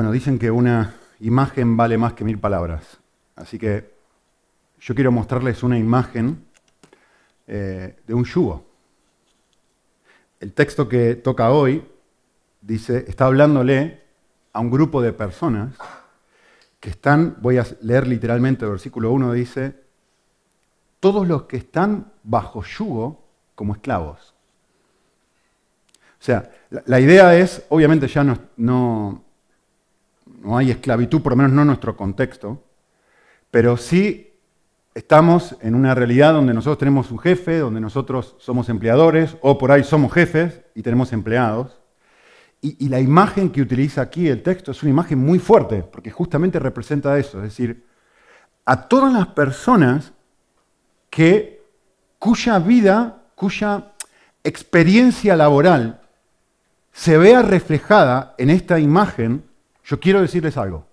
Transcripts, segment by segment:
Bueno, dicen que una imagen vale más que mil palabras. Así que yo quiero mostrarles una imagen eh, de un yugo. El texto que toca hoy dice, está hablándole a un grupo de personas que están, voy a leer literalmente el versículo 1, dice, todos los que están bajo yugo como esclavos. O sea, la, idea es, obviamente ya no, no, no hay esclavitud, por lo menos no en nuestro contexto, pero sí estamos en una realidad donde nosotros tenemos un jefe, donde nosotros somos empleadores, o por ahí somos jefes y tenemos empleados. Y, la imagen que utiliza aquí el texto es una imagen muy fuerte, porque justamente representa eso, es decir, a todas las personas que, cuya vida, cuya experiencia laboral se vea reflejada en esta imagen, yo quiero decirles algo.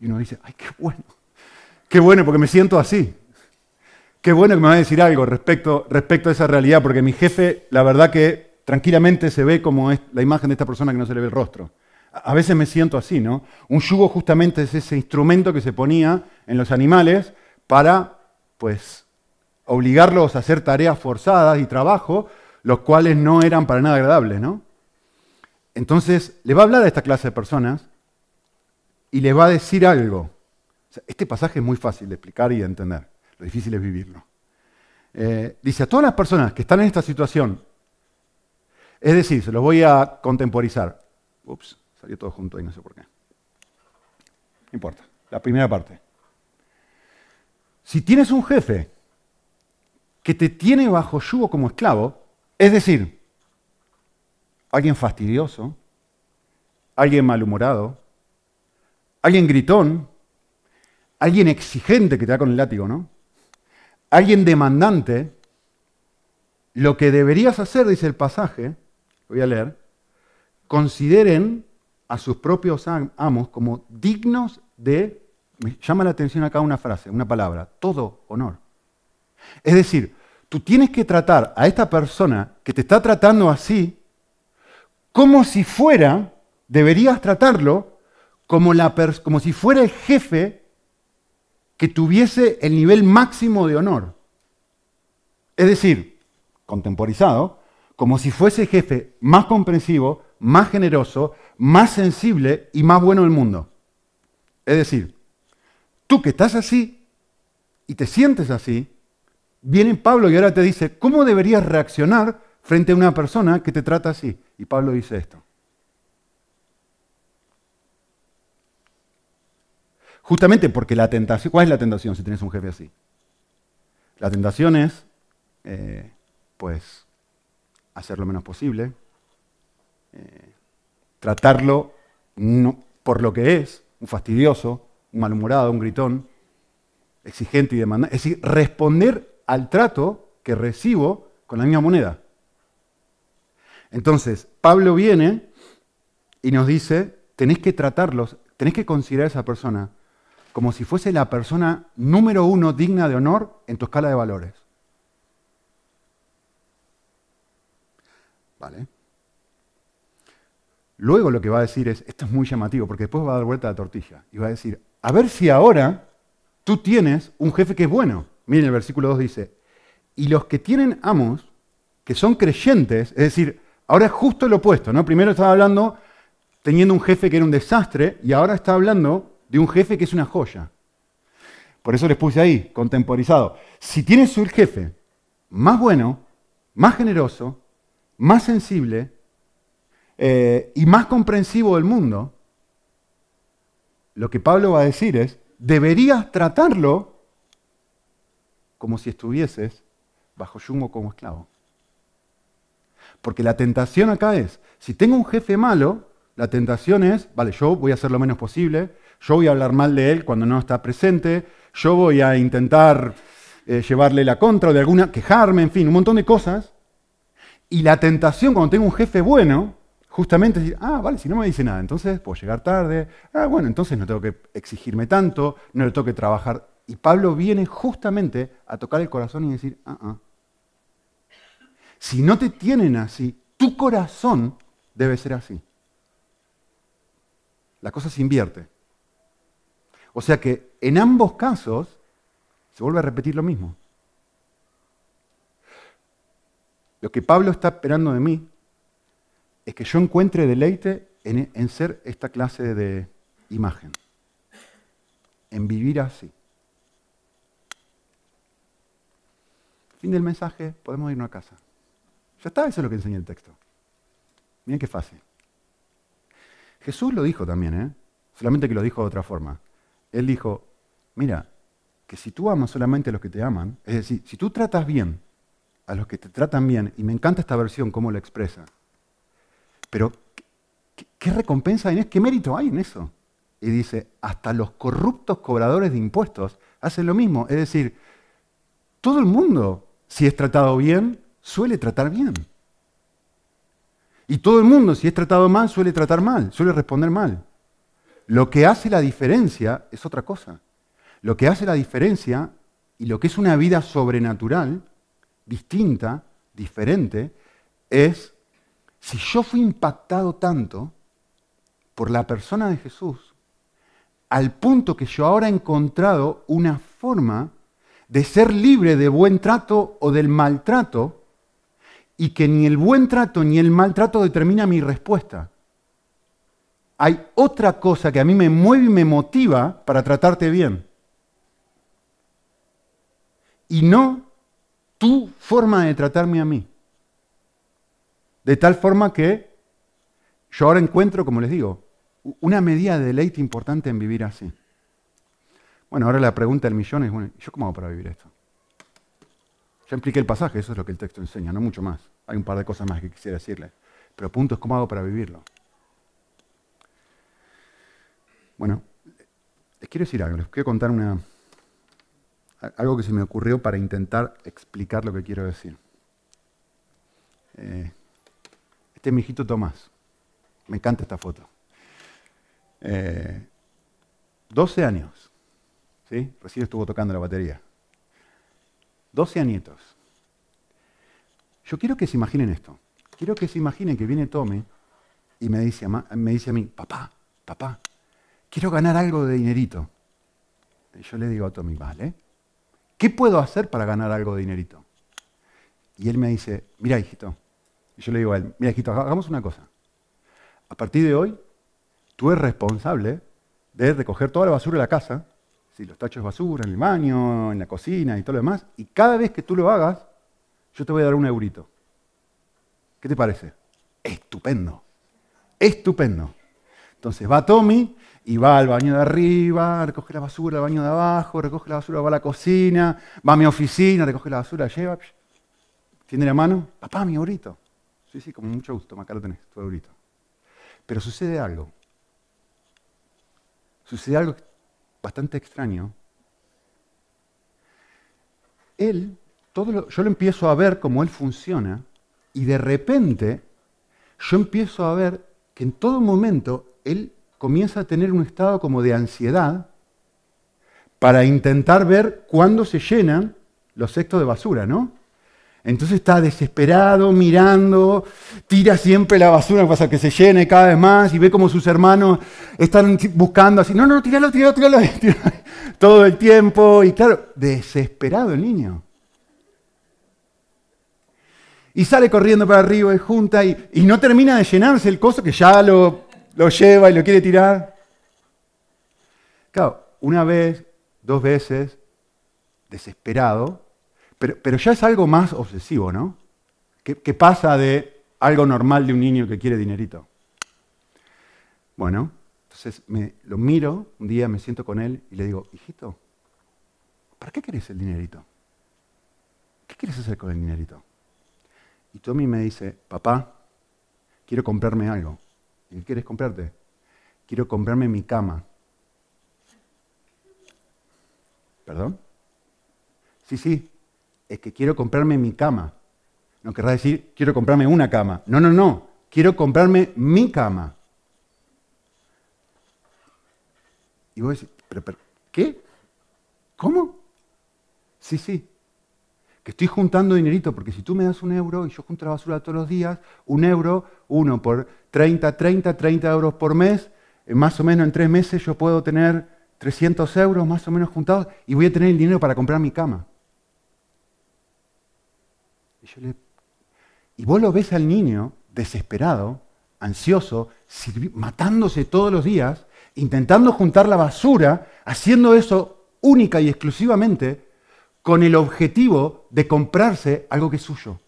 Y uno dice, ay, qué bueno. Qué bueno, porque me siento así. Qué bueno que me va a decir algo respecto, respecto a esa realidad, porque mi jefe, la verdad que tranquilamente se ve como es la imagen de esta persona que no se le ve el rostro. A veces me siento así, ¿no? Un yugo justamente es ese instrumento que se ponía en los animales para, pues, obligarlos a hacer tareas forzadas y trabajo, los cuales no eran para nada agradables, ¿no? Entonces, le va a hablar a esta clase de personas y le va a decir algo este pasaje es muy fácil de explicar y de entender. Lo difícil es vivirlo. Eh, dice a todas las personas que están en esta situación, es decir, se los voy a contemporizar. Ups, salió todo junto y no sé por qué. No importa. La primera parte. Si tienes un jefe que te tiene bajo yugo como esclavo, es decir, alguien fastidioso, alguien malhumorado, alguien gritón, alguien exigente que te da con el látigo, ¿no? Alguien demandante, lo que deberías hacer, dice el pasaje, voy a leer, consideren a sus propios amos como dignos de, me llama la atención acá una frase, una palabra, todo honor. Es decir, tú tienes que tratar a esta persona que te está tratando así, como si fuera, deberías tratarlo como, como si fuera el jefe que tuviese el nivel máximo de honor. Es decir, contemporizado, como si fuese jefe más comprensivo, más generoso, más sensible y más bueno del mundo. Es decir, tú que estás así y te sientes así, viene Pablo y ahora te dice, ¿cómo deberías reaccionar frente a una persona que te trata así? Y Pablo dice esto. Justamente porque la tentación, ¿cuál es la tentación si tienes un jefe así? La tentación es, eh, pues, hacer lo menos posible, eh, tratarlo por lo que es, un fastidioso, un malhumorado, un gritón, exigente y demandante. Es decir, responder al trato que recibo con la misma moneda. Entonces, Pablo viene y nos dice, tenéis que tratarlos, tenéis que considerar a esa persona como si fuese la persona número uno digna de honor en tu escala de valores. ¿Vale? Luego lo que va a decir es, esto es muy llamativo, porque después va a dar vuelta la tortilla y va a decir, a ver si ahora tú tienes un jefe que es bueno. Miren, el versículo 2 dice, y los que tienen amos, que son creyentes, es decir, ahora es justo lo opuesto, ¿no? Primero estaba hablando teniendo un jefe que era un desastre y ahora está hablando de un jefe que es una joya. Por eso les puse ahí, contemporizado. Si tienes un jefe más bueno, más generoso, más sensible eh, y más comprensivo del mundo, lo que Pablo va a decir es, deberías tratarlo como si estuvieses bajo yugo como esclavo. Porque la tentación acá es, si tengo un jefe malo, la tentación es, vale, yo voy a hacer lo menos posible, yo voy a hablar mal de él cuando no está presente, yo voy a intentar eh, llevarle la contra o de alguna, quejarme, en fin, un montón de cosas. Y la tentación cuando tengo un jefe bueno, justamente es decir, ah, vale, si no me dice nada, entonces puedo llegar tarde, ah, bueno, entonces no tengo que exigirme tanto, no le tengo que trabajar. Y Pablo viene justamente a tocar el corazón y decir, ah, ah. Si no te tienen así, tu corazón debe ser así. la cosa se invierte. O sea que en ambos casos se vuelve a repetir lo mismo. Lo que Pablo está esperando de mí es que yo encuentre deleite en, ser esta clase de imagen, en vivir así. Fin del mensaje, podemos irnos a casa. Ya está, eso es lo que enseña el texto. Miren qué fácil. Jesús lo dijo también, ¿eh? solamente que lo dijo de otra forma. Él dijo, mira, que si tú amas solamente a los que te aman, es decir, si tú tratas bien a los que te tratan bien, y me encanta esta versión, cómo lo expresa, pero ¿qué, recompensa hay en eso? ¿Qué mérito hay en eso? Y dice, hasta los corruptos cobradores de impuestos hacen lo mismo. Es decir, todo el mundo, si es tratado bien, suele tratar bien. Y todo el mundo, si es tratado mal, suele tratar mal, suele responder mal. Lo que hace la diferencia es otra cosa. Lo que hace la diferencia y lo que es una vida sobrenatural, distinta, diferente, es si yo fui impactado tanto por la persona de Jesús, al punto que yo ahora he encontrado una forma de ser libre de buen trato o del maltrato, y que ni el buen trato ni el maltrato determina mi respuesta. Hay otra cosa que a mí me mueve y me motiva para tratarte bien. Y no tu forma de tratarme a mí. De tal forma que yo ahora encuentro, como les digo, una medida de deleite importante en vivir así. Bueno, ahora la pregunta del millón es, bueno, ¿yo cómo hago para vivir esto? Ya impliqué el pasaje, eso es lo que el texto enseña, no mucho más. Hay un par de cosas más que quisiera decirle. Pero punto es cómo hago para vivirlo. Bueno, les quiero decir algo, les quiero contar una, algo que se me ocurrió para intentar explicar lo que quiero decir. Eh, este es mi hijito Tomás. Me encanta esta foto. 12 eh, años. ¿sí? Recién estuvo tocando la batería. 12 añitos. Yo quiero que se imaginen esto. Quiero que se imaginen que viene Tommy y me dice, me dice a mí, papá, papá, quiero ganar algo de dinerito. Y yo le digo a Tommy, vale, ¿qué puedo hacer para ganar algo de dinerito? Y él me dice, mira, hijito. Y yo le digo a él, mira, hijito, hagamos una cosa. A partir de hoy, tú eres responsable de recoger toda la basura de la casa si los tachos de basura en el baño, en la cocina y todo lo demás, y cada vez que tú lo hagas, yo te voy a dar un eurito. ¿Qué te parece? Estupendo, estupendo. Entonces va Tommy y va al baño de arriba, recoge la basura al baño de abajo, recoge la basura, va a la cocina, va a mi oficina, recoge la basura, lleva, tiene la mano, papá, mi eurito. Sí, sí, con mucho gusto, acá lo tenés, tu eurito. Pero sucede algo. Sucede algo bastante extraño, él, todo yo lo empiezo a ver como él funciona y de repente yo empiezo a ver que en todo momento él comienza a tener un estado como de ansiedad para intentar ver cuándo se llenan los cestos de basura, ¿no? Entonces está desesperado, mirando, tira siempre la basura para que se llene cada vez más y ve como sus hermanos están buscando así, no, no, tíralo, tíralo, tíralo, todo el tiempo. Y claro, desesperado el niño. Y sale corriendo para arriba y junta y, no termina de llenarse el coso que ya lo, lo lleva y lo quiere tirar. Claro, una vez, dos veces, desesperado, pero, ya es algo más obsesivo, ¿no? Que, pasa de algo normal de un niño que quiere dinerito. Bueno, entonces me, lo miro, un día me siento con él y le digo, hijito, ¿para qué querés el dinerito? ¿Qué quieres hacer con el dinerito? Y Tommy me dice, papá, quiero comprarme algo. ¿Y qué quieres comprarte? Quiero comprarme mi cama. ¿Perdón? Sí, sí, es que quiero comprarme mi cama. No querrá decir, quiero comprarme una cama. No, no, no. Quiero comprarme mi cama. Y vos decís, ¿pero, qué? ¿Cómo? Sí, sí. Que estoy juntando dinerito, porque si tú me das un euro y yo junto la basura todos los días, un euro, uno por 30, 30, 30 euros por mes, más o menos en tres meses yo puedo tener 300 euros más o menos juntados y voy a tener el dinero para comprar mi cama. Y, y vos lo ves al niño desesperado, ansioso, matándose todos los días, intentando juntar la basura, haciendo eso única y exclusivamente con el objetivo de comprarse algo que es suyo.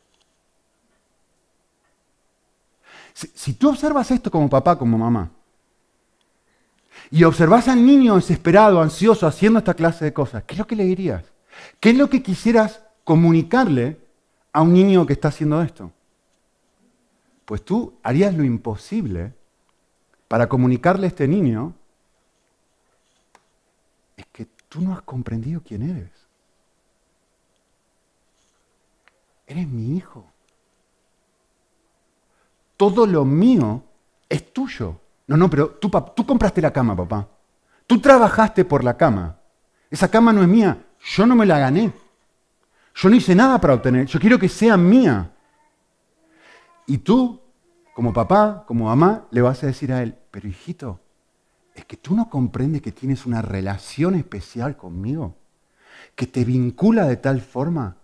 Si, tú observas esto como papá, como mamá, y observas al niño desesperado, ansioso, haciendo esta clase de cosas, ¿qué es lo que le dirías? ¿Qué es lo que quisieras comunicarle a un niño que está haciendo esto? Pues tú harías lo imposible para comunicarle a este niño es que tú no has comprendido quién eres. Eres mi hijo. Todo lo mío es tuyo. No, no, pero tú, compraste la cama, papá. Tú trabajaste por la cama. Esa cama no es mía. Yo no me la gané. Yo no hice nada para obtener. Yo quiero que sea mía. Y tú, como papá, como mamá, le vas a decir a él, pero hijito, es que tú no comprendes que tienes una relación especial conmigo, que te vincula de tal forma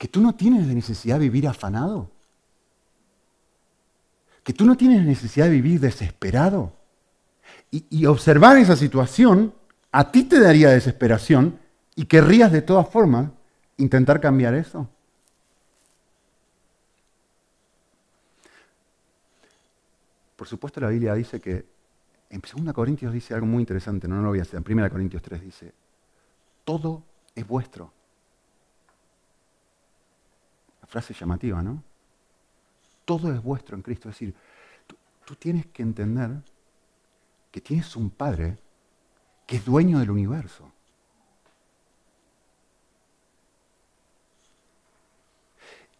que tú no tienes necesidad de vivir afanado, que tú no tienes necesidad de vivir desesperado. Y, y observar esa situación a ti te daría desesperación y querrías de todas formas intentar cambiar eso. Por supuesto la Biblia dice que, en 2 Corintios dice algo muy interesante, no, no lo voy a hacer, en 1 Corintios 3 dice, todo es vuestro. Frase llamativa, ¿no? Todo es vuestro en Cristo. Es decir, tú, tú tienes que entender que tienes un Padre que es dueño del universo.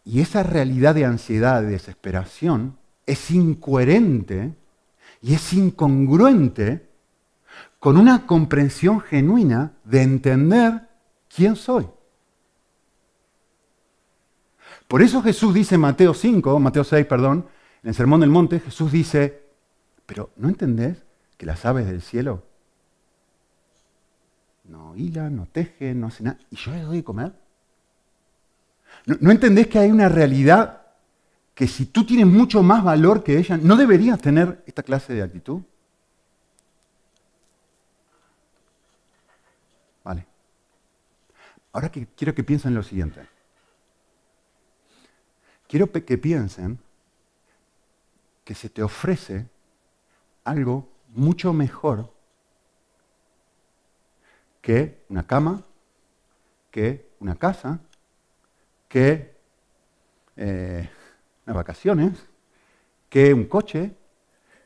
Y esa realidad de ansiedad, de desesperación, es incoherente y es incongruente con una comprensión genuina de entender quién soy. Por eso Jesús dice en Mateo 5, Mateo 6, perdón, en el Sermón del Monte, Jesús dice, pero ¿no entendés que las aves del cielo no hilan, no tejen, no hacen nada, y yo les doy de comer? ¿No, ¿No entendés que hay una realidad que si tú tienes mucho más valor que ella, ¿no deberías tener esta clase de actitud? Vale. Ahora quiero que piensen lo siguiente. Quiero que piensen que se te ofrece algo mucho mejor que una cama, que una casa, que eh, vacaciones, que un coche,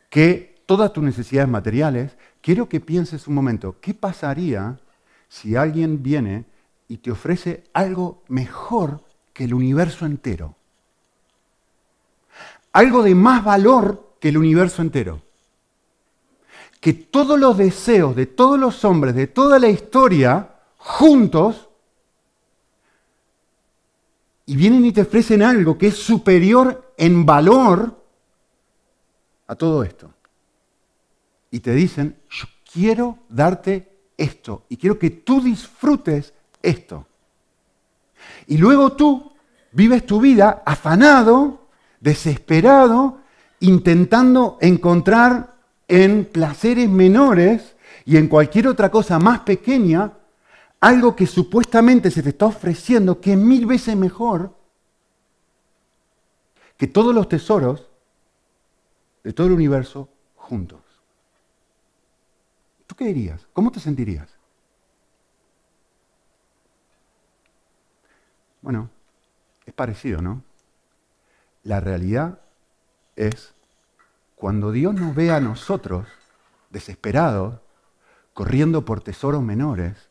que todas tus necesidades materiales, quiero que pienses un momento, ¿qué pasaría si alguien viene y te ofrece algo mejor que el universo entero? Algo de más valor que el universo entero. Que todos los deseos de todos los hombres, de toda la historia, juntos, y vienen y te ofrecen algo que es superior en valor a todo esto. Y te dicen, yo quiero darte esto y quiero que tú disfrutes esto. Y luego tú vives tu vida afanado, desesperado, intentando encontrar en placeres menores y en cualquier otra cosa más pequeña algo que supuestamente se te está ofreciendo que es mil veces mejor que todos los tesoros de todo el universo juntos. ¿Tú qué dirías? ¿Cómo te sentirías? Bueno, es parecido, ¿no? La realidad es cuando Dios nos ve a nosotros desesperados, corriendo por tesoros menores,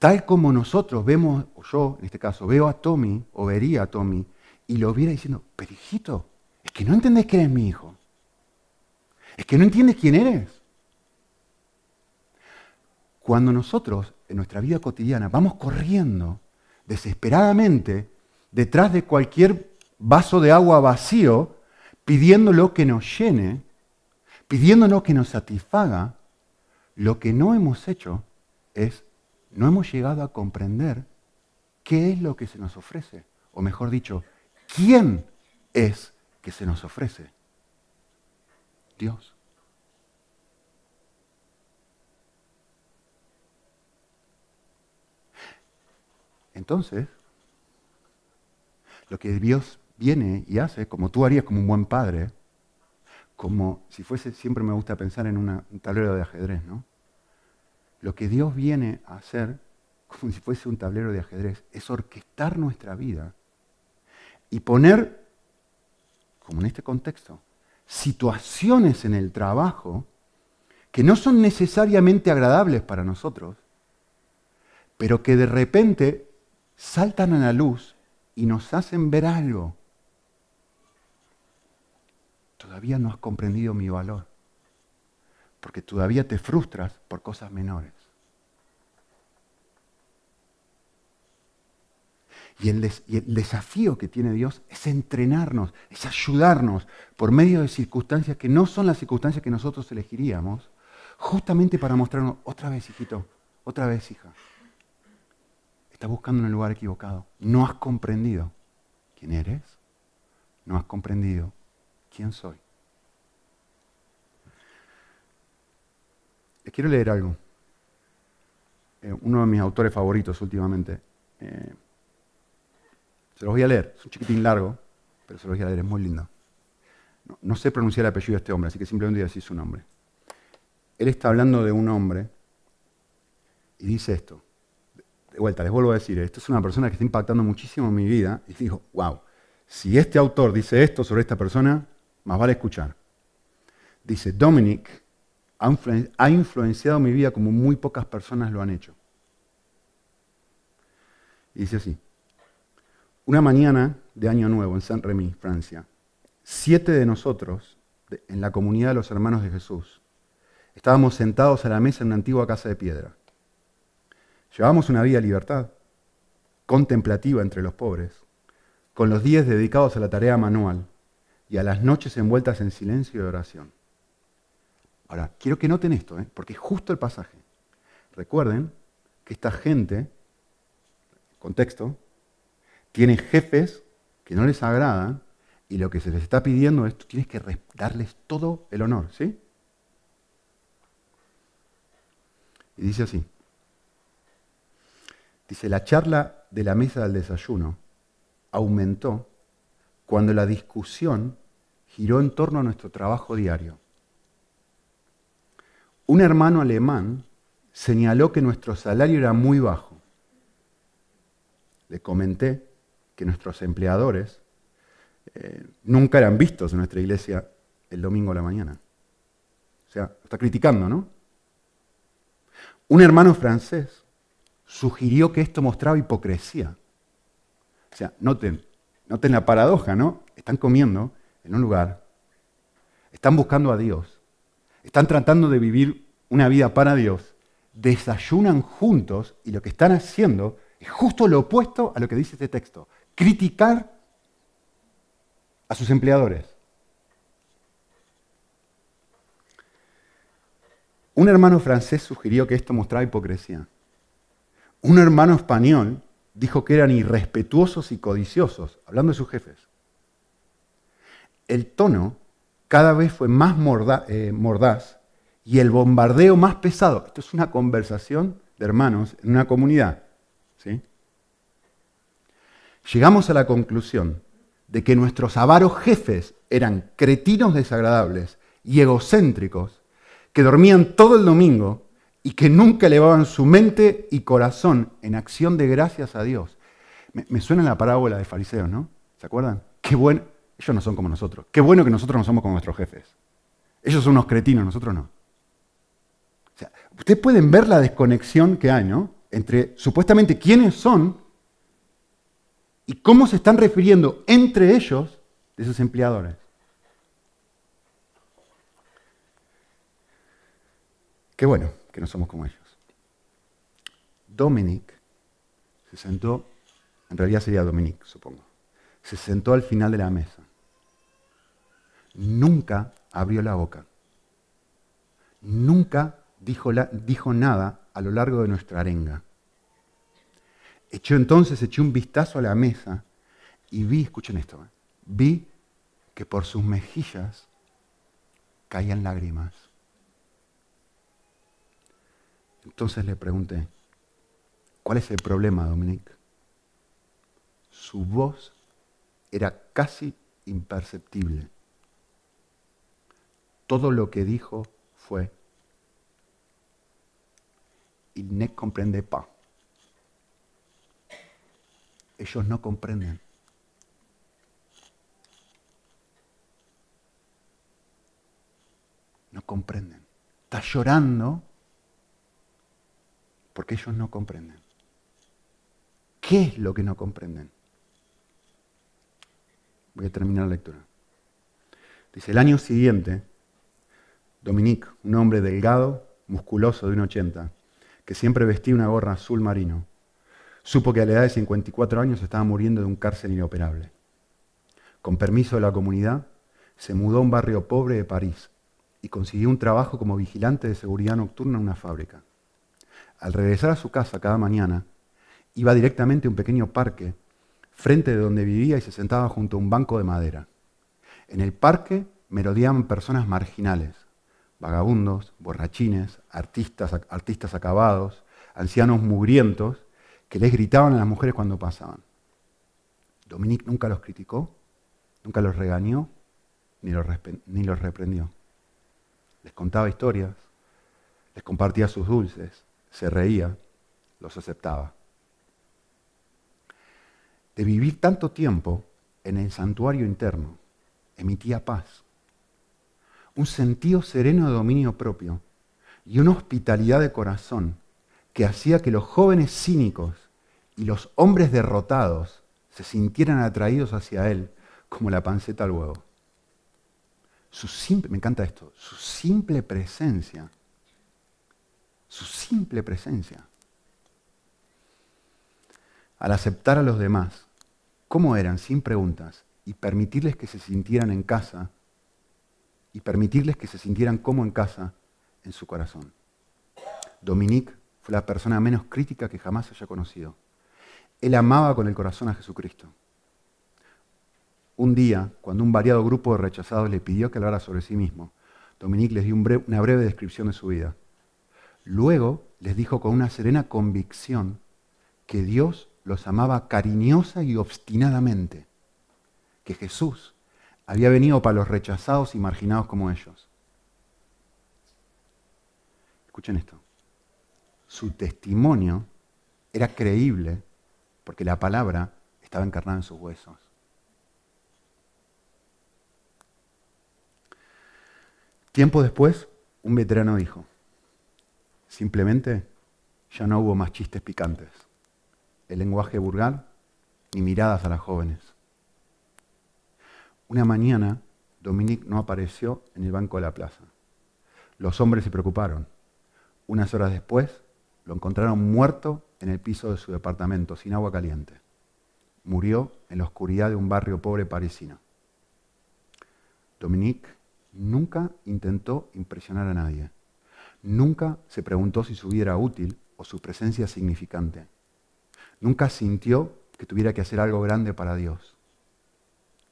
Tal como nosotros vemos, o yo en este caso, veo a Tommy o vería a Tommy y lo viera diciendo, pero hijito, es que no entendés que eres mi hijo. Es que no entiendes quién eres. Cuando nosotros en nuestra vida cotidiana vamos corriendo desesperadamente detrás de cualquier vaso de agua vacío, pidiéndolo que nos llene, pidiéndonos que nos satisfaga, lo que no hemos hecho es, no hemos llegado a comprender qué es lo que se nos ofrece. O mejor dicho, quién es que se nos ofrece. Dios. Entonces, lo que Dios viene y hace, como tú harías como un buen padre, como si fuese, siempre me gusta pensar en un tablero de ajedrez, ¿no? Lo que Dios viene a hacer, como si fuese un tablero de ajedrez, es orquestar nuestra vida y poner, como en este contexto, situaciones en el trabajo que no son necesariamente agradables para nosotros, pero que de repente saltan a la luz y nos hacen ver algo. Todavía no has comprendido mi valor, porque todavía te frustras por cosas menores. Y el, desafío que tiene Dios es entrenarnos, es ayudarnos por medio de circunstancias que no son las circunstancias que nosotros elegiríamos, justamente para mostrarnos, otra vez, hijito, otra vez, hija, estás buscando en el lugar equivocado. No has comprendido quién eres, no has comprendido soy. Les quiero leer algo. Eh, uno de mis autores favoritos últimamente. Eh, se los voy a leer, es un chiquitín largo, pero se los voy a leer, es muy lindo. No, sé pronunciar el apellido de este hombre, así que simplemente voy a decir su nombre. Él está hablando de un hombre y dice esto. De vuelta, les vuelvo a decir, esto es una persona que está impactando muchísimo en mi vida y digo, wow, si este autor dice esto sobre esta persona, más vale escuchar. Dice, Dominic ha influenciado mi vida como muy pocas personas lo han hecho. Y dice así, una mañana de Año Nuevo en Saint-Rémy, Francia, siete de nosotros, en la comunidad de los hermanos de Jesús, estábamos sentados a la mesa en una antigua casa de piedra. Llevábamos una vida de libertad, contemplativa entre los pobres, con los días dedicados a la tarea manual y a las noches envueltas en silencio y oración. Ahora, quiero que noten esto, ¿eh? porque es justo el pasaje. Recuerden que esta gente, contexto, tiene jefes que no les agradan y lo que se les está pidiendo es, tú tienes que darles todo el honor, ¿sí? Y dice así. Dice, la charla de la mesa del desayuno aumentó cuando la discusión giró en torno a nuestro trabajo diario. Un hermano alemán señaló que nuestro salario era muy bajo. Le comenté que nuestros empleadores eh, nunca eran vistos en nuestra iglesia el domingo a la mañana. O sea, está criticando, ¿no? Un hermano francés sugirió que esto mostraba hipocresía. O sea, noten, noten la paradoja, ¿no? Están comiendo en un lugar, están buscando a Dios, están tratando de vivir una vida para Dios, desayunan juntos y lo que están haciendo es justo lo opuesto a lo que dice este texto criticar a sus empleadores. Un hermano francés sugirió que esto mostraba hipocresía. Un hermano español dijo que eran irrespetuosos y codiciosos, hablando de sus jefes. El tono cada vez fue más eh, mordaz y el bombardeo más pesado. Esto es una conversación de hermanos en una comunidad. ¿sí? llegamos a la conclusión de que nuestros avaros jefes eran cretinos desagradables y egocéntricos, que dormían todo el domingo y que nunca elevaban su mente y corazón en acción de gracias a Dios. Me, suena la parábola de fariseos, ¿no? ¿Se acuerdan? Qué bueno, ellos no son como nosotros. Qué bueno que nosotros no somos como nuestros jefes. Ellos son unos cretinos, nosotros no. ustedes pueden ver la desconexión que hay, ¿no? Entre supuestamente quiénes son y cómo se están refiriendo entre ellos de sus empleadores. Qué bueno que no somos como ellos. Dominic se sentó, en realidad sería Dominic, supongo, se sentó al final de la mesa. Nunca abrió la boca. nunca dijo, nada a lo largo de nuestra arenga. Echó entonces, eché un vistazo a la mesa y vi, escuchen esto, ¿eh? vi que por sus mejillas caían lágrimas. Entonces le pregunté, ¿cuál es el problema, Dominique? Su voz era casi imperceptible. Todo lo que dijo fue, il ne comprende pas. Ellos no comprenden. No comprenden. Está llorando porque ellos no comprenden. ¿Qué es lo que no comprenden? Voy a terminar la lectura. Dice, el año siguiente, Dominique, un hombre delgado, musculoso de 1,80, que siempre vestía una gorra azul marino, supo que a la edad de 54 años estaba muriendo de un cárcel inoperable. Con permiso de la comunidad, se mudó a un barrio pobre de París y consiguió un trabajo como vigilante de seguridad nocturna en una fábrica. Al regresar a su casa cada mañana, iba directamente a un pequeño parque frente de donde vivía y se sentaba junto a un banco de madera. En el parque merodeaban personas marginales, vagabundos, borrachines, artistas, artistas acabados, ancianos mugrientos, que les gritaban a las mujeres cuando pasaban. Dominique nunca los criticó, nunca los regañó, ni los, ni los reprendió. Les contaba historias, les compartía sus dulces, se reía, los aceptaba. De vivir tanto tiempo en el santuario interno, emitía paz, un sentido sereno de dominio propio y una hospitalidad de corazón que hacía que los jóvenes cínicos y los hombres derrotados se sintieran atraídos hacia él como la panceta al huevo. Su simple, me encanta esto, su simple presencia, su simple presencia. Al aceptar a los demás, como eran, sin preguntas, y permitirles que se sintieran en casa, y permitirles que se sintieran como en casa en su corazón. Dominique fue la persona menos crítica que jamás haya conocido. Él amaba con el corazón a Jesucristo. Un día, cuando un variado grupo de rechazados le pidió que hablara sobre sí mismo, Dominique les dio una breve descripción de su vida. Luego les dijo con una serena convicción que Dios los amaba cariñosa y obstinadamente, que Jesús había venido para los rechazados y marginados como ellos. Escuchen esto. Su testimonio era creíble porque la palabra estaba encarnada en sus huesos. Tiempo después, un veterano dijo, simplemente ya no hubo más chistes picantes, el lenguaje vulgar ni miradas a las jóvenes. Una mañana, Dominique no apareció en el banco de la plaza. Los hombres se preocuparon. Unas horas después, lo encontraron muerto en el piso de su departamento, sin agua caliente. Murió en la oscuridad de un barrio pobre parisino. Dominique nunca intentó impresionar a nadie. Nunca se preguntó si su vida era útil o su presencia significante. Nunca sintió que tuviera que hacer algo grande para Dios.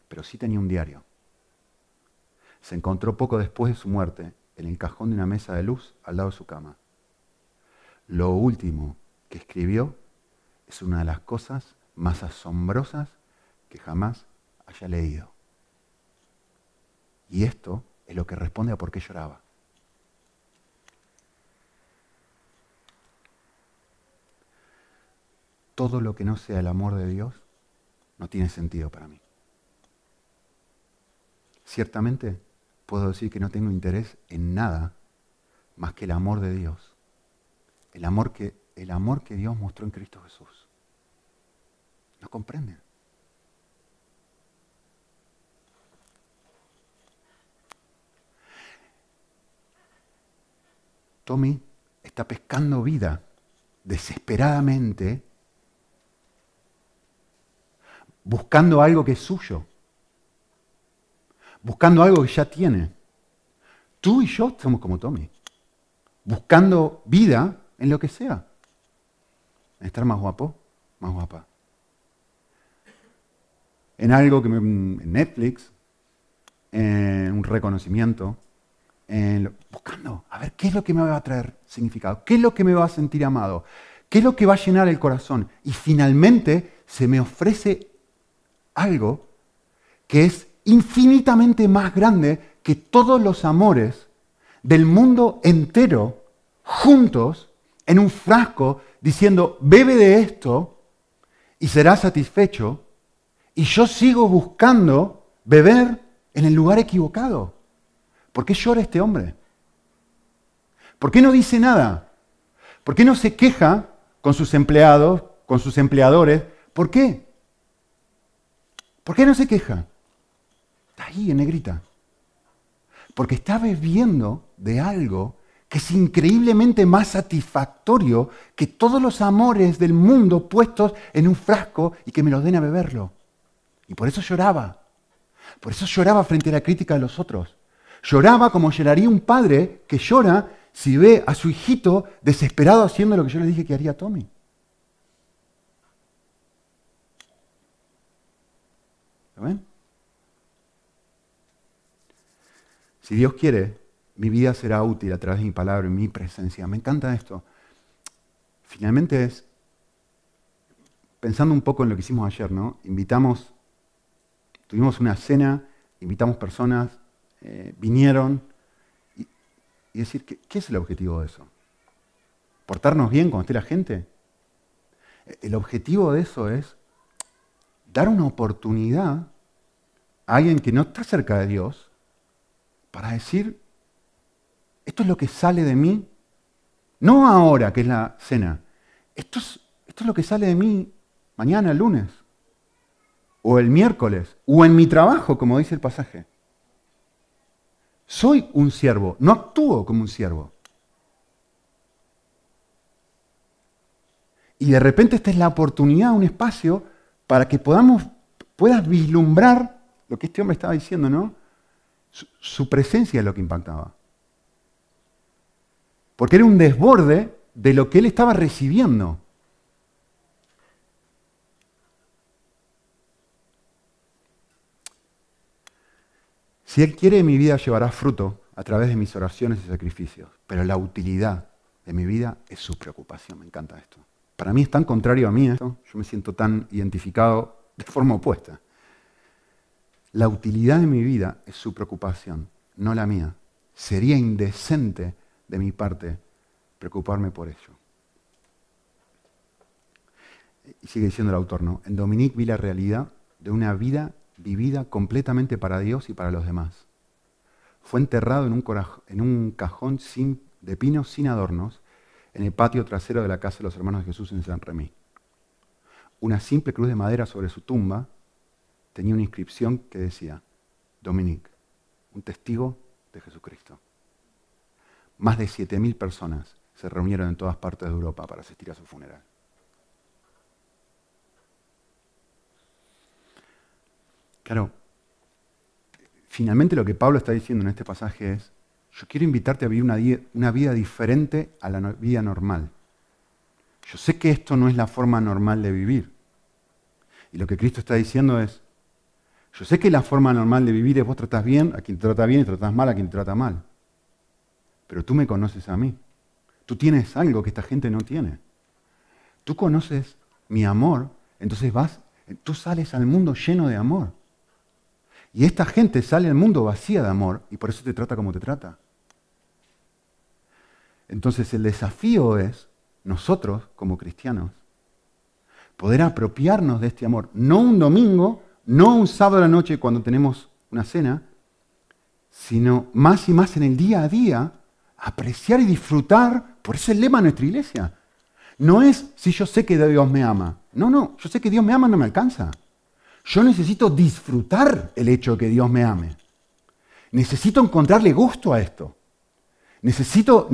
Pero sí tenía un diario. Se encontró poco después de su muerte en el cajón de una mesa de luz al lado de su cama. Lo último que escribió es una de las cosas más asombrosas que jamás haya leído. Y esto es lo que responde a por qué lloraba. Todo lo que no sea el amor de Dios no tiene sentido para mí. Ciertamente puedo decir que no tengo interés en nada más que el amor de Dios. El amor que, el amor que Dios mostró en Cristo Jesús. No comprenden. Tommy está pescando vida desesperadamente, buscando algo que es suyo, buscando algo que ya tiene. Tú y yo somos como Tommy. buscando vida en lo que sea. En estar más guapo, más guapa. En algo que me, en Netflix, en un reconocimiento, en, buscando a ver qué es lo que me va a traer significado, qué es lo que me va a sentir amado, qué es lo que va a llenar el corazón. Y finalmente se me ofrece algo que es infinitamente más grande que todos los amores del mundo entero juntos en un frasco diciendo, bebe de esto y serás satisfecho. Y yo sigo buscando beber en el lugar equivocado. ¿Por qué llora este hombre? ¿Por qué no dice nada? ¿Por qué no se queja con sus empleados, con sus empleadores? ¿Por qué? ¿Por qué no se queja? Está ahí en negrita. Porque está bebiendo de algo que es increíblemente más satisfactorio que todos los amores del mundo puestos en un frasco y que me los den a beberlo. Y por eso lloraba. Por eso lloraba frente a la crítica de los otros. Lloraba como lloraría un padre que llora si ve a su hijito desesperado haciendo lo que yo le dije que haría a Tommy. ¿Lo ven? Si Dios quiere, mi vida será útil a través de mi palabra y mi presencia. Me encanta esto. Finalmente es, pensando un poco en lo que hicimos ayer, ¿no? Invitamos, tuvimos una cena, invitamos personas, eh, vinieron, y, decir, ¿qué, ¿qué es el objetivo de eso? ¿Portarnos bien cuando esté la gente? El objetivo de eso es dar una oportunidad a alguien que no está cerca de Dios para decir, esto es lo que sale de mí, no ahora, que es la cena. Esto es, esto es lo que sale de mí mañana, el lunes, o el miércoles, o en mi trabajo, como dice el pasaje. Soy un siervo, no actúo como un siervo. Y de repente esta es la oportunidad, un espacio, para que podamos, puedas vislumbrar lo que este hombre estaba diciendo, ¿no? Su, presencia es lo que impactaba porque era un desborde de lo que él estaba recibiendo. Si Él quiere, mi vida llevará fruto a través de mis oraciones y sacrificios, pero la utilidad de mi vida es su preocupación. Me encanta esto. Para mí es tan contrario a mí esto, yo me siento tan identificado de forma opuesta. La utilidad de mi vida es su preocupación, no la mía. Sería indecente de mi parte preocuparme por ello. Y sigue diciendo el autor, ¿no? En Dominique vi la realidad de una vida vivida completamente para Dios y para los demás. Fue enterrado en un, cajón sin, de pino sin adornos en el patio trasero de la casa de los hermanos de Jesús en San Remí. Una simple cruz de madera sobre su tumba tenía una inscripción que decía, Dominique, un testigo de Jesucristo. Más de 7.000 personas se reunieron en todas partes de Europa para asistir a su funeral. Claro, finalmente lo que Pablo está diciendo en este pasaje es, yo quiero invitarte a vivir una, una vida diferente a la vida normal. Yo sé que esto no es la forma normal de vivir. Y lo que Cristo está diciendo es, yo sé que la forma normal de vivir es vos tratás bien a quien te trata bien y tratás mal a quien te trata mal pero tú me conoces a mí. Tú tienes algo que esta gente no tiene. Tú conoces mi amor, entonces vas, tú sales al mundo lleno de amor. Y esta gente sale al mundo vacía de amor y por eso te trata como te trata. Entonces el desafío es, nosotros como cristianos, poder apropiarnos de este amor. No un domingo, no un sábado a la noche cuando tenemos una cena, sino más y más en el día a día apreciar y disfrutar. Por eso el lema de nuestra iglesia. No es si yo sé que Dios me ama. No, no, yo sé que Dios me ama, no me alcanza. Yo necesito disfrutar el hecho de que Dios me ame. Necesito encontrarle gusto a esto. Necesito,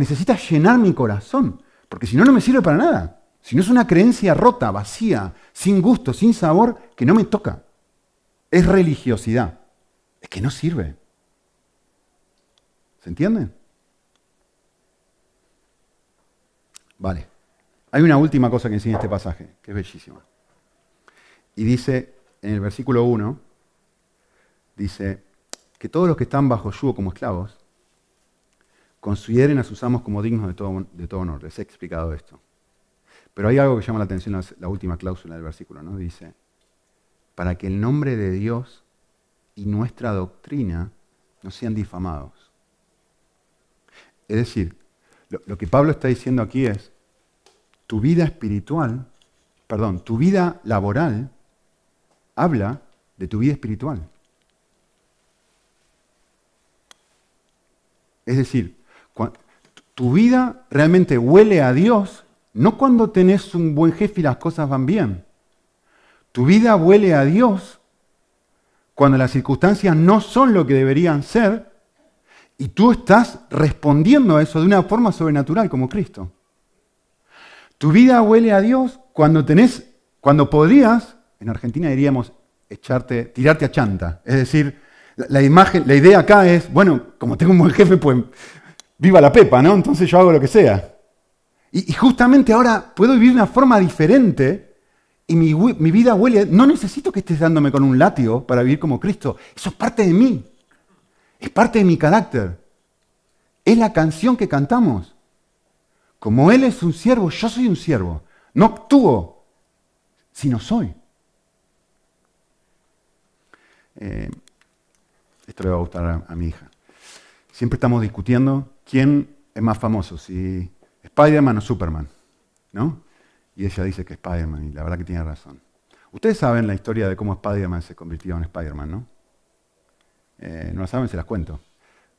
llenar mi corazón, porque si no, no me sirve para nada. Si no es una creencia rota, vacía, sin gusto, sin sabor, que no me toca. Es religiosidad. Es que no sirve. ¿Se entiende? Vale. Hay una última cosa que enseña este pasaje, que es bellísima. Y dice, en el versículo 1, dice que todos los que están bajo yugo como esclavos consideren a sus amos como dignos de todo, de todo honor. Les he explicado esto. Pero hay algo que llama la atención, la, última cláusula del versículo, ¿no? Dice, para que el nombre de Dios y nuestra doctrina no sean difamados. Es decir, lo, que Pablo está diciendo aquí es, tu vida espiritual, perdón, tu vida laboral habla de tu vida espiritual. Es decir, tu vida realmente huele a Dios, no cuando tenés un buen jefe y las cosas van bien. Tu vida huele a Dios cuando las circunstancias no son lo que deberían ser y tú estás respondiendo a eso de una forma sobrenatural como Cristo. Tu vida huele a Dios cuando tenés, cuando podrías, en Argentina diríamos, echarte, tirarte a chanta. Es decir, la, imagen, la idea acá es, bueno, como tengo un buen jefe, pues viva la pepa, ¿no? Entonces yo hago lo que sea. Y, justamente ahora puedo vivir de una forma diferente y mi, vida huele. No necesito que estés dándome con un látigo para vivir como Cristo. Eso es parte de mí. Es parte de mi carácter. Es la canción que cantamos. Como Él es un siervo, yo soy un siervo. No actúo, sino soy. Eh, esto le va a gustar a, mi hija. Siempre estamos discutiendo quién es más famoso, si Spider-Man o Superman. ¿no? Y ella dice que Spider-Man, y la verdad que tiene razón. Ustedes saben la historia de cómo Spider-Man se convirtió en Spider-Man, ¿no? Eh, no la saben, se las cuento.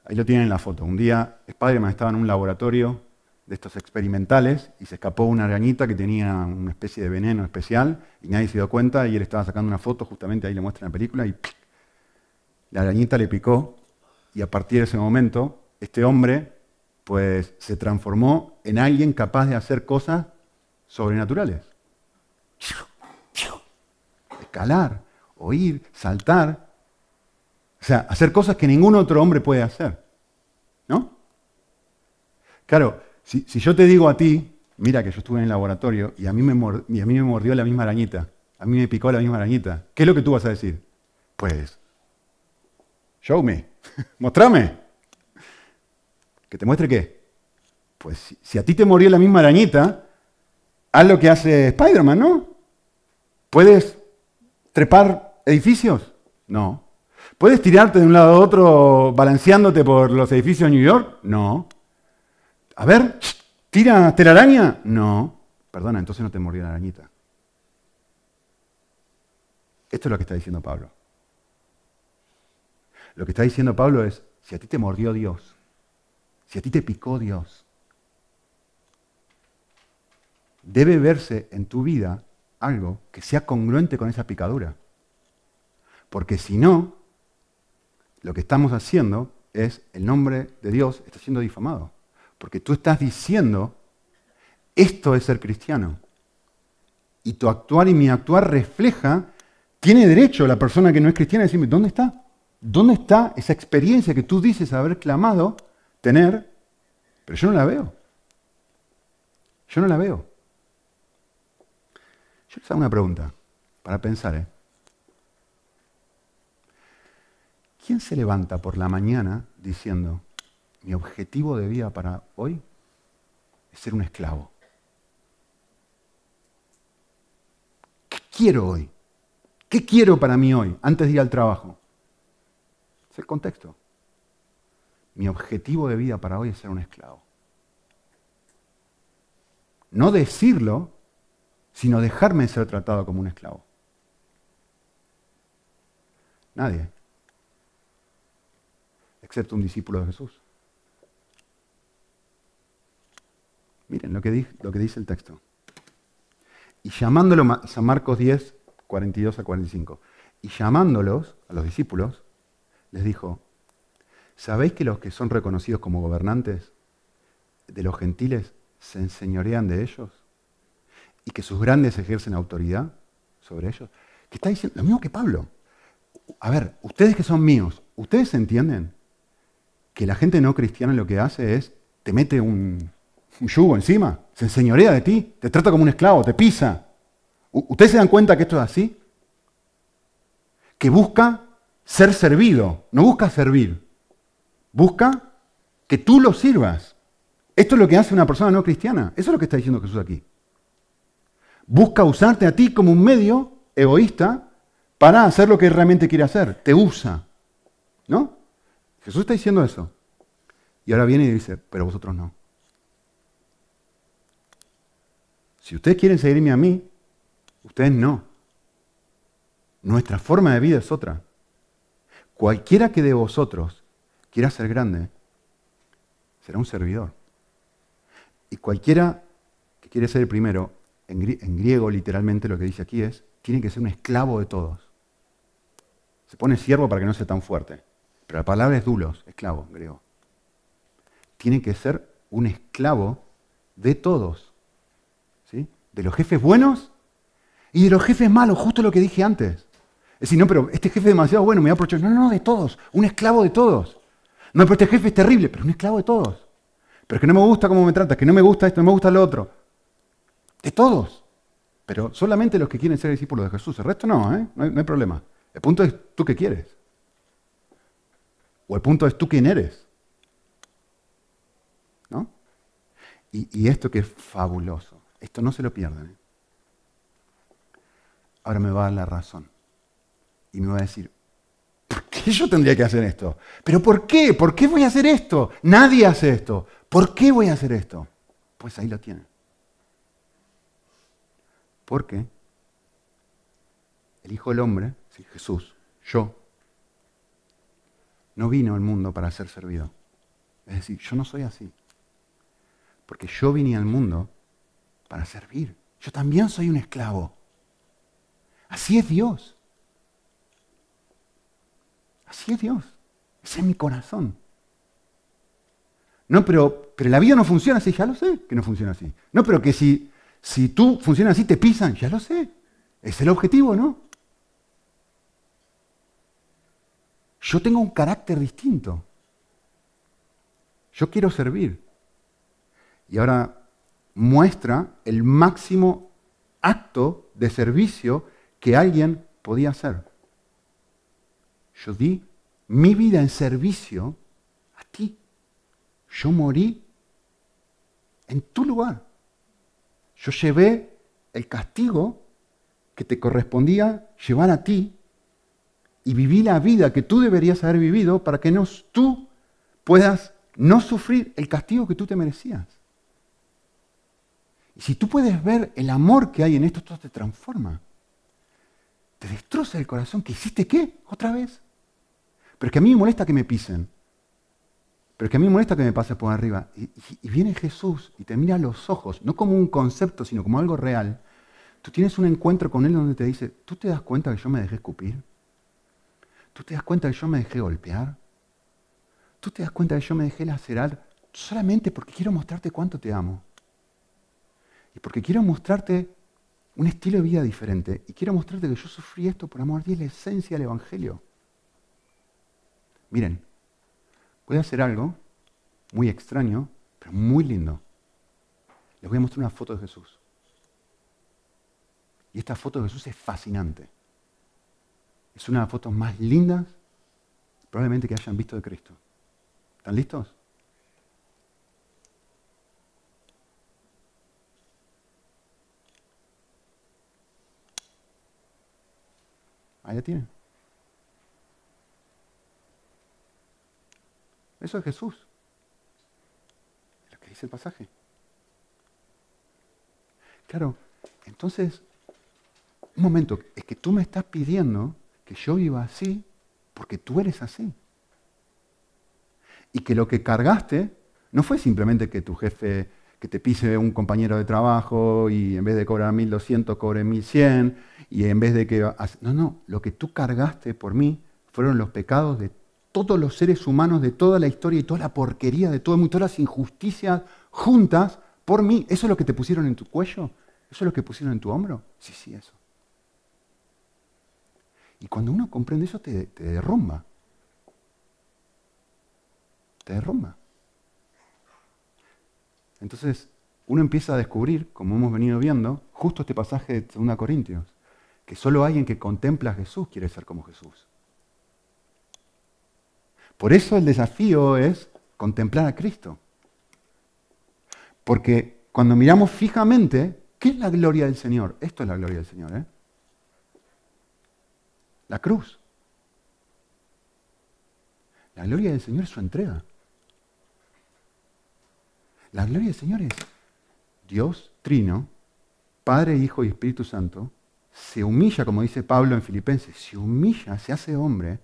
Ahí lo tienen en la foto. Un día Spider-Man estaba en un laboratorio de estos experimentales y se escapó una arañita que tenía una especie de veneno especial y nadie se dio cuenta y él estaba sacando una foto, justamente ahí le muestran la película y la arañita le picó y a partir de ese momento este hombre pues se transformó en alguien capaz de hacer cosas sobrenaturales. Escalar, oír, saltar. O sea, hacer cosas que ningún otro hombre puede hacer. ¿No? Claro, si, yo te digo a ti, mira que yo estuve en el laboratorio y a, mí me y a mí me mordió la misma arañita, a mí me picó la misma arañita, ¿qué es lo que tú vas a decir? Pues, show me, mostrame. ¿Que te muestre qué? Pues si, si a ti te mordió la misma arañita, haz lo que hace Spider-Man, ¿no? ¿Puedes trepar edificios? No. ¿Puedes tirarte de un lado a otro balanceándote por los edificios de New York? No. A ver, ¿tira telaraña? No. Perdona, entonces no te mordió la arañita. Esto es lo que está diciendo Pablo. Lo que está diciendo Pablo es, si a ti te mordió Dios, si a ti te picó Dios, debe verse en tu vida algo que sea congruente con esa picadura. Porque si no, lo que estamos haciendo es el nombre de Dios está siendo difamado. Porque tú estás diciendo, esto es ser cristiano. Y tu actuar y mi actuar refleja, tiene derecho la persona que no es cristiana a decirme, ¿dónde está? ¿Dónde está esa experiencia que tú dices haber clamado tener? Pero yo no la veo. Yo no la veo. Yo les hago una pregunta para pensar. ¿eh? ¿Quién se levanta por la mañana diciendo, mi objetivo de vida para hoy es ser un esclavo? ¿Qué quiero hoy? ¿Qué quiero para mí hoy antes de ir al trabajo? Es el contexto. Mi objetivo de vida para hoy es ser un esclavo. No decirlo, sino dejarme ser tratado como un esclavo. Nadie excepto un discípulo de Jesús. Miren lo que, dice, el texto. Y llamándolo, San Marcos 10, 42 a 45, y llamándolos a los discípulos, les dijo, ¿sabéis que los que son reconocidos como gobernantes de los gentiles se enseñorean de ellos? Y que sus grandes ejercen autoridad sobre ellos. Que está diciendo lo mismo que Pablo. A ver, ustedes que son míos, ¿ustedes entienden? que la gente no cristiana lo que hace es, te mete un, un yugo encima, se enseñorea de ti, te trata como un esclavo, te pisa. ¿Ustedes se dan cuenta que esto es así? Que busca ser servido, no busca servir, busca que tú lo sirvas. Esto es lo que hace una persona no cristiana, eso es lo que está diciendo Jesús aquí. Busca usarte a ti como un medio egoísta para hacer lo que realmente quiere hacer, te usa. ¿No? Jesús está diciendo eso. Y ahora viene y dice, pero vosotros no. Si ustedes quieren seguirme a mí, ustedes no. Nuestra forma de vida es otra. Cualquiera que de vosotros quiera ser grande, será un servidor. Y cualquiera que quiere ser el primero, en, griego literalmente lo que dice aquí es, tiene que ser un esclavo de todos. Se pone siervo para que no sea tan fuerte. Pero la palabra es dulos, esclavo, griego. Tiene que ser un esclavo de todos. ¿sí? De los jefes buenos y de los jefes malos, justo lo que dije antes. Es decir, no, pero este jefe es demasiado bueno, me voy a aprovechar. No, no, de todos. Un esclavo de todos. No, pero este jefe es terrible, pero un esclavo de todos. Pero es que no me gusta cómo me trata, que no me gusta esto, no me gusta lo otro. De todos. Pero solamente los que quieren ser discípulos de Jesús. El resto no, ¿eh? no hay problema. El punto es tú qué quieres. O el punto es tú quién eres. ¿No? Y, esto que es fabuloso. Esto no se lo pierdan. ¿eh? Ahora me va a dar la razón. Y me va a decir, ¿por qué yo tendría que hacer esto? ¿Pero por qué? ¿Por qué voy a hacer esto? Nadie hace esto. ¿Por qué voy a hacer esto? Pues ahí lo tienen. Porque el Hijo del Hombre, Jesús, yo, no vino al mundo para ser servido. Es decir, yo no soy así. Porque yo vine al mundo para servir. Yo también soy un esclavo. Así es Dios. Así es Dios. Ese es mi corazón. No, pero, pero la vida no funciona así, ya lo sé que no funciona así. No, pero que si, si tú funcionas así te pisan, ya lo sé. Es el objetivo, ¿no? Yo tengo un carácter distinto. Yo quiero servir. Y ahora muestra el máximo acto de servicio que alguien podía hacer. Yo di mi vida en servicio a ti. Yo morí en tu lugar. Yo llevé el castigo que te correspondía llevar a ti y viví la vida que tú deberías haber vivido para que no, tú puedas no sufrir el castigo que tú te merecías. Y si tú puedes ver el amor que hay en esto, esto te transforma. Te destroza el corazón. ¿Que hiciste qué? ¿Otra vez? Pero es que a mí me molesta que me pisen. Pero que a mí me molesta que me pase por arriba. Y, y viene Jesús y te mira a los ojos, no como un concepto, sino como algo real. Tú tienes un encuentro con Él donde te dice, ¿tú te das cuenta que yo me dejé escupir? ¿Tú te das cuenta que yo me dejé golpear? ¿Tú te das cuenta que yo me dejé lacerar solamente porque quiero mostrarte cuánto te amo? Y porque quiero mostrarte un estilo de vida diferente. Y quiero mostrarte que yo sufrí esto por amor. Y es la esencia del Evangelio. Miren, voy a hacer algo muy extraño, pero muy lindo. Les voy a mostrar una foto de Jesús. Y esta foto de Jesús es fascinante. Es una de las fotos más lindas probablemente que hayan visto de Cristo. ¿Están listos? Ahí la tienen. Eso es Jesús. Es lo que dice el pasaje. Claro, entonces, un momento, es que tú me estás pidiendo que yo viva así porque tú eres así. Y que lo que cargaste no fue simplemente que tu jefe, que te pise un compañero de trabajo y en vez de cobrar 1200 cobre 1100 y en vez de que... No, no, lo que tú cargaste por mí fueron los pecados de todos los seres humanos, de toda la historia y toda la porquería de todo todas las injusticias juntas por mí. ¿Eso es lo que te pusieron en tu cuello? ¿Eso es lo que pusieron en tu hombro? Sí, sí, eso. Y cuando uno comprende eso, te, derrumba. Te derrumba. Entonces, uno empieza a descubrir, como hemos venido viendo, justo este pasaje de 2 Corintios, que solo alguien que contempla a Jesús quiere ser como Jesús. Por eso el desafío es contemplar a Cristo. Porque cuando miramos fijamente, ¿qué es la gloria del Señor? Esto es la gloria del Señor, ¿eh? La cruz. La gloria del Señor es su entrega. La gloria del Señor es Dios Trino, Padre, Hijo y Espíritu Santo, se humilla, como dice Pablo en Filipenses, se humilla, se hace hombre,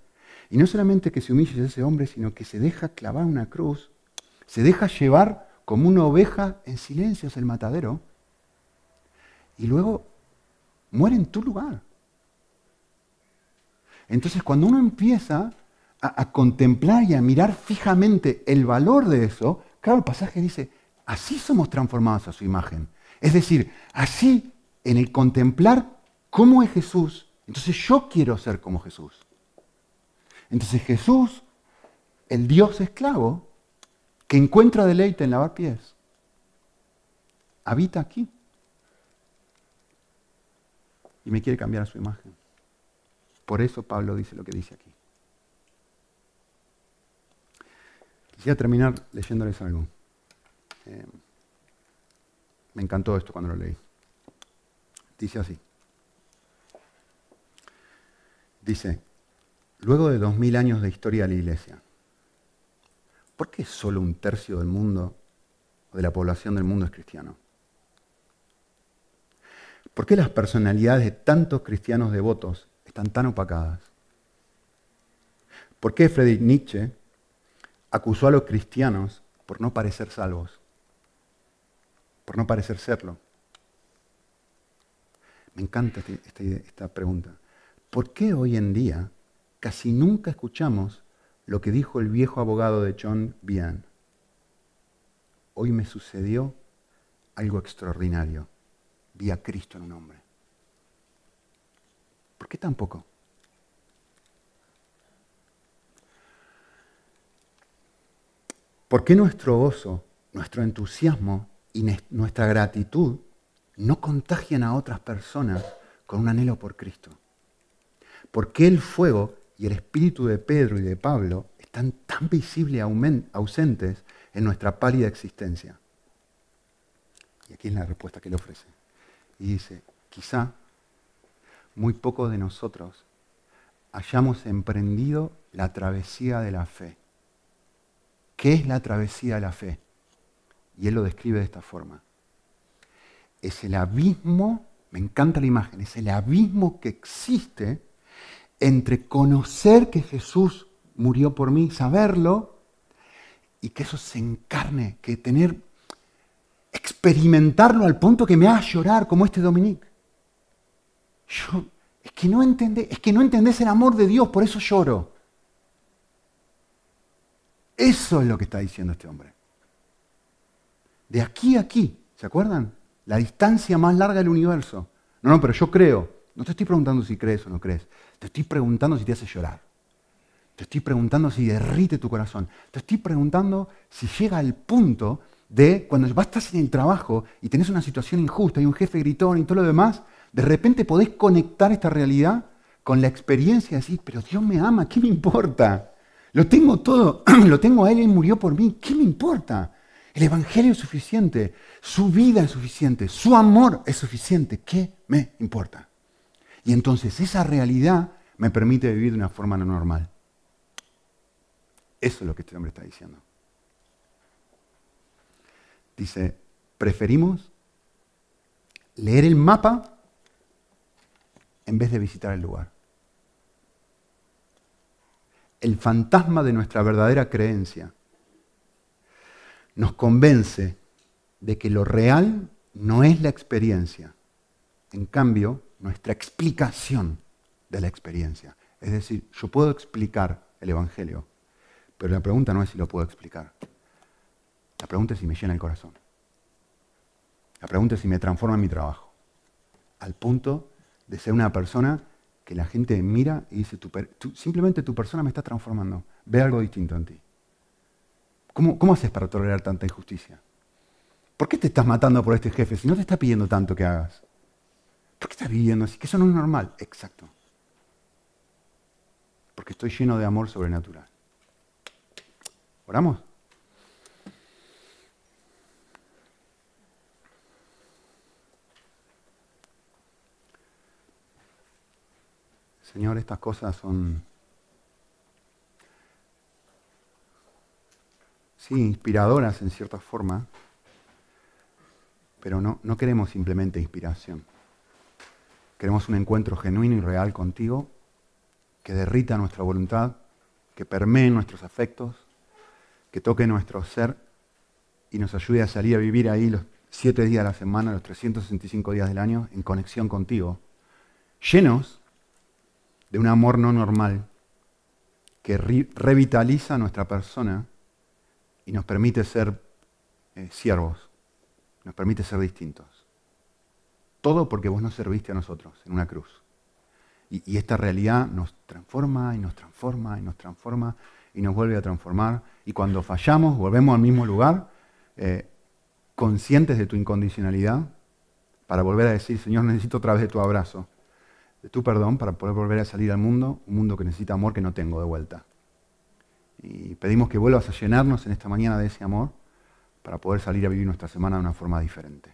y no solamente que se humilla y se hace hombre, sino que se deja clavar una cruz, se deja llevar como una oveja en silencio hacia el matadero, y luego muere en tu lugar. Entonces, cuando uno empieza a, a, contemplar y a mirar fijamente el valor de eso, claro, el pasaje dice, así somos transformados a su imagen. Es decir, así en el contemplar cómo es Jesús, entonces yo quiero ser como Jesús. Entonces Jesús, el Dios esclavo, que encuentra deleite en lavar pies, habita aquí. Y me quiere cambiar a su imagen. Por eso Pablo dice lo que dice aquí. Quisiera terminar leyéndoles algo. Eh, me encantó esto cuando lo leí. Dice así. Dice, luego de dos mil años de historia de la Iglesia, ¿por qué solo un tercio del mundo, o de la población del mundo es cristiano? ¿Por qué las personalidades de tantos cristianos devotos están tan opacadas? ¿Por qué Friedrich Nietzsche acusó a los cristianos por no parecer salvos? Por no parecer serlo. Me encanta este, esta, esta pregunta. ¿Por qué hoy en día casi nunca escuchamos lo que dijo el viejo abogado de John Bian? Hoy me sucedió algo extraordinario. Vi a Cristo en un hombre. ¿Por qué tampoco? ¿Por qué nuestro gozo, nuestro entusiasmo y nuestra gratitud no contagian a otras personas con un anhelo por Cristo? ¿Por qué el fuego y el espíritu de Pedro y de Pablo están tan visibles ausentes en nuestra pálida existencia? Y aquí es la respuesta que le ofrece. Y dice, quizá muy pocos de nosotros hayamos emprendido la travesía de la fe. ¿Qué es la travesía de la fe? Y él lo describe de esta forma. Es el abismo, me encanta la imagen, es el abismo que existe entre conocer que Jesús murió por mí, saberlo, y que eso se encarne, que tener, experimentarlo al punto que me haga llorar como este Dominique. Yo, es que no entendés, es que no entendés el amor de Dios, por eso lloro. Eso es lo que está diciendo este hombre. De aquí a aquí, ¿se acuerdan? La distancia más larga del universo. No, no, pero yo creo. No te estoy preguntando si crees o no crees. Te estoy preguntando si te hace llorar. Te estoy preguntando si derrite tu corazón. Te estoy preguntando si llega al punto de cuando vas estás en el trabajo y tenés una situación injusta y un jefe gritón y todo lo demás, de repente podés conectar esta realidad con la experiencia y decir, pero Dios me ama, ¿qué me importa? Lo tengo todo, lo tengo a Él, Él murió por mí, ¿qué me importa? El Evangelio es suficiente, su vida es suficiente, su amor es suficiente, ¿qué me importa? Y entonces esa realidad me permite vivir de una forma no normal. Eso es lo que este hombre está diciendo. Dice, preferimos leer el mapa en vez de visitar el lugar. El fantasma de nuestra verdadera creencia nos convence de que lo real no es la experiencia. En cambio, nuestra explicación de la experiencia. Es decir, yo puedo explicar el Evangelio, pero la pregunta no es si lo puedo explicar. La pregunta es si me llena el corazón. La pregunta es si me transforma en mi trabajo. Al punto de ser una persona que la gente mira y dice, simplemente tu persona me está transformando. Ve algo distinto en ti. ¿Cómo, ¿Cómo haces para tolerar tanta injusticia? ¿Por qué te estás matando por este jefe si no te está pidiendo tanto que hagas? ¿Por qué estás viviendo así? Que eso no es normal. Exacto. Porque estoy lleno de amor sobrenatural. ¿Oramos? Señor, estas cosas son, sí, inspiradoras en cierta forma, pero no, no queremos simplemente inspiración. Queremos un encuentro genuino y real contigo que derrita nuestra voluntad, que permee nuestros afectos, que toque nuestro ser y nos ayude a salir a vivir ahí los siete días de la semana, los 365 días del año, en conexión contigo, llenos de un amor no normal que revitaliza nuestra persona y nos permite ser eh, siervos, nos permite ser distintos. Todo porque vos nos serviste a nosotros en una cruz. Y, esta realidad nos transforma y nos transforma y nos transforma y nos vuelve a transformar. Y cuando fallamos, volvemos al mismo lugar, eh, conscientes de tu incondicionalidad, para volver a decir, Señor, necesito otra vez de tu abrazo de tu perdón para poder volver a salir al mundo, un mundo que necesita amor que no tengo de vuelta. Y pedimos que vuelvas a llenarnos en esta mañana de ese amor para poder salir a vivir nuestra semana de una forma diferente.